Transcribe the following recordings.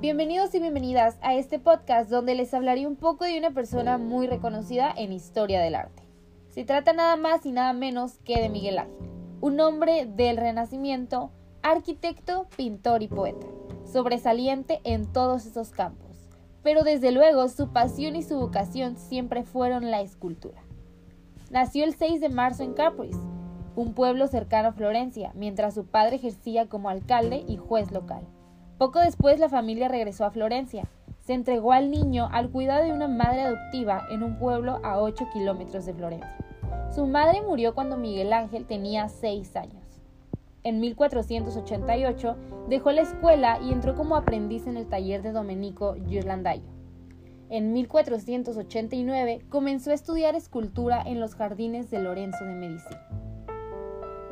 Bienvenidos y bienvenidas a este podcast donde les hablaré un poco de una persona muy reconocida en historia del arte. Se trata nada más y nada menos que de Miguel Ángel, un hombre del Renacimiento, arquitecto, pintor y poeta, sobresaliente en todos esos campos. Pero desde luego su pasión y su vocación siempre fueron la escultura. Nació el 6 de marzo en Capris, un pueblo cercano a Florencia, mientras su padre ejercía como alcalde y juez local. Poco después la familia regresó a Florencia. Se entregó al niño al cuidado de una madre adoptiva en un pueblo a 8 kilómetros de Florencia. Su madre murió cuando Miguel Ángel tenía 6 años. En 1488 dejó la escuela y entró como aprendiz en el taller de Domenico Ghirlandaio. En 1489 comenzó a estudiar escultura en los jardines de Lorenzo de Medici.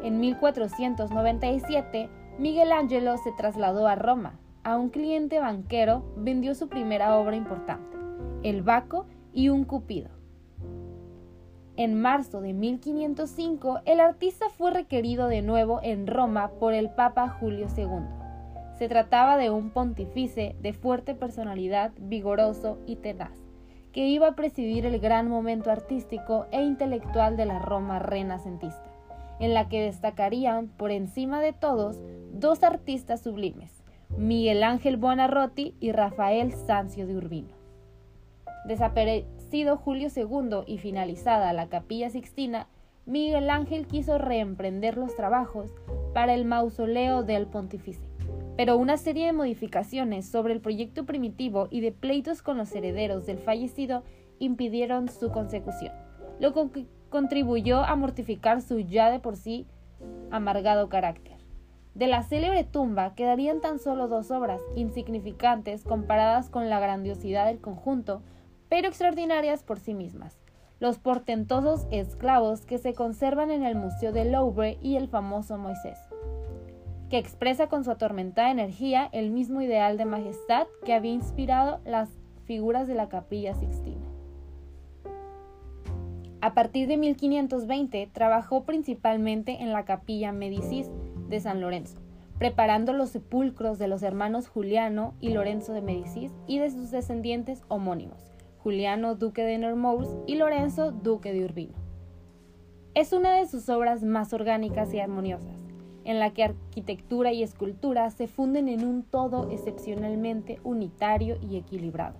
En 1497 Miguel Ángelo se trasladó a Roma. A un cliente banquero vendió su primera obra importante, El Baco y un Cupido. En marzo de 1505, el artista fue requerido de nuevo en Roma por el Papa Julio II. Se trataba de un pontífice de fuerte personalidad, vigoroso y tenaz, que iba a presidir el gran momento artístico e intelectual de la Roma renacentista en la que destacarían por encima de todos dos artistas sublimes, Miguel Ángel Buonarroti y Rafael Sancio de Urbino. Desaparecido Julio II y finalizada la capilla sixtina, Miguel Ángel quiso reemprender los trabajos para el mausoleo del pontífice, pero una serie de modificaciones sobre el proyecto primitivo y de pleitos con los herederos del fallecido impidieron su consecución, lo contribuyó a mortificar su ya de por sí amargado carácter. De la célebre tumba quedarían tan solo dos obras, insignificantes comparadas con la grandiosidad del conjunto, pero extraordinarias por sí mismas. Los portentosos esclavos que se conservan en el Museo del Louvre y el famoso Moisés, que expresa con su atormentada energía el mismo ideal de majestad que había inspirado las figuras de la capilla sixtina. A partir de 1520 trabajó principalmente en la capilla Medicis de San Lorenzo, preparando los sepulcros de los hermanos Juliano y Lorenzo de Medicis y de sus descendientes homónimos, Juliano duque de Nemours y Lorenzo duque de Urbino. Es una de sus obras más orgánicas y armoniosas, en la que arquitectura y escultura se funden en un todo excepcionalmente unitario y equilibrado.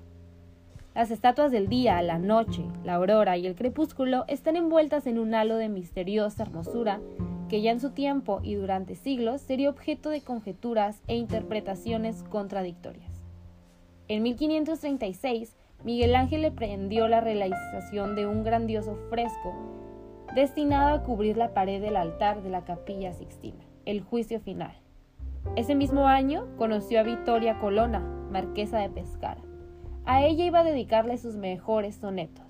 Las estatuas del día, la noche, la aurora y el crepúsculo están envueltas en un halo de misteriosa hermosura que ya en su tiempo y durante siglos sería objeto de conjeturas e interpretaciones contradictorias. En 1536, Miguel Ángel le prendió la realización de un grandioso fresco destinado a cubrir la pared del altar de la capilla Sixtina, el juicio final. Ese mismo año conoció a Vittoria Colonna, marquesa de Pescara. A ella iba a dedicarle sus mejores sonetos,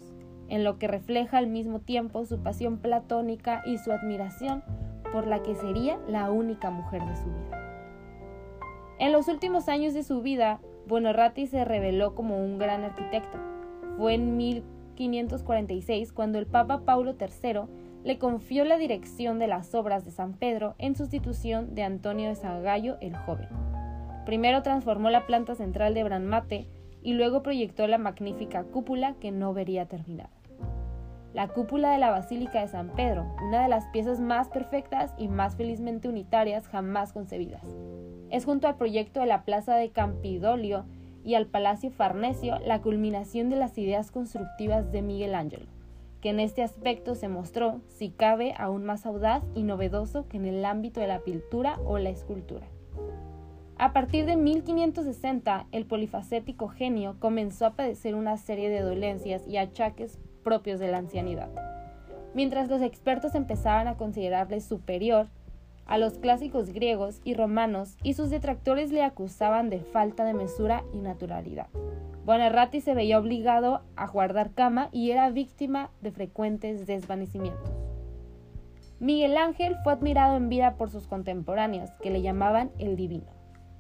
en lo que refleja al mismo tiempo su pasión platónica y su admiración por la que sería la única mujer de su vida. En los últimos años de su vida, Buonarroti se reveló como un gran arquitecto. Fue en 1546 cuando el Papa Paulo III le confió la dirección de las obras de San Pedro en sustitución de Antonio de Sagallo el Joven. Primero transformó la planta central de Branmate y luego proyectó la magnífica cúpula que no vería terminada. La cúpula de la Basílica de San Pedro, una de las piezas más perfectas y más felizmente unitarias jamás concebidas. Es junto al proyecto de la Plaza de Campidolio y al Palacio Farnesio la culminación de las ideas constructivas de Miguel Ángel, que en este aspecto se mostró, si cabe, aún más audaz y novedoso que en el ámbito de la pintura o la escultura. A partir de 1560, el polifacético genio comenzó a padecer una serie de dolencias y achaques propios de la ancianidad. Mientras los expertos empezaban a considerarle superior a los clásicos griegos y romanos y sus detractores le acusaban de falta de mesura y naturalidad. Buonarroti se veía obligado a guardar cama y era víctima de frecuentes desvanecimientos. Miguel Ángel fue admirado en vida por sus contemporáneos, que le llamaban el divino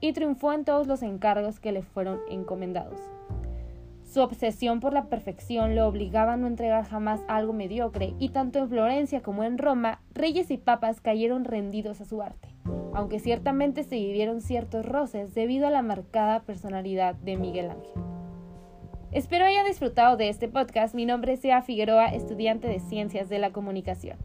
y triunfó en todos los encargos que le fueron encomendados. Su obsesión por la perfección le obligaba a no entregar jamás algo mediocre, y tanto en Florencia como en Roma, reyes y papas cayeron rendidos a su arte, aunque ciertamente se vivieron ciertos roces debido a la marcada personalidad de Miguel Ángel. Espero hayan disfrutado de este podcast. Mi nombre es Sea Figueroa, estudiante de Ciencias de la Comunicación.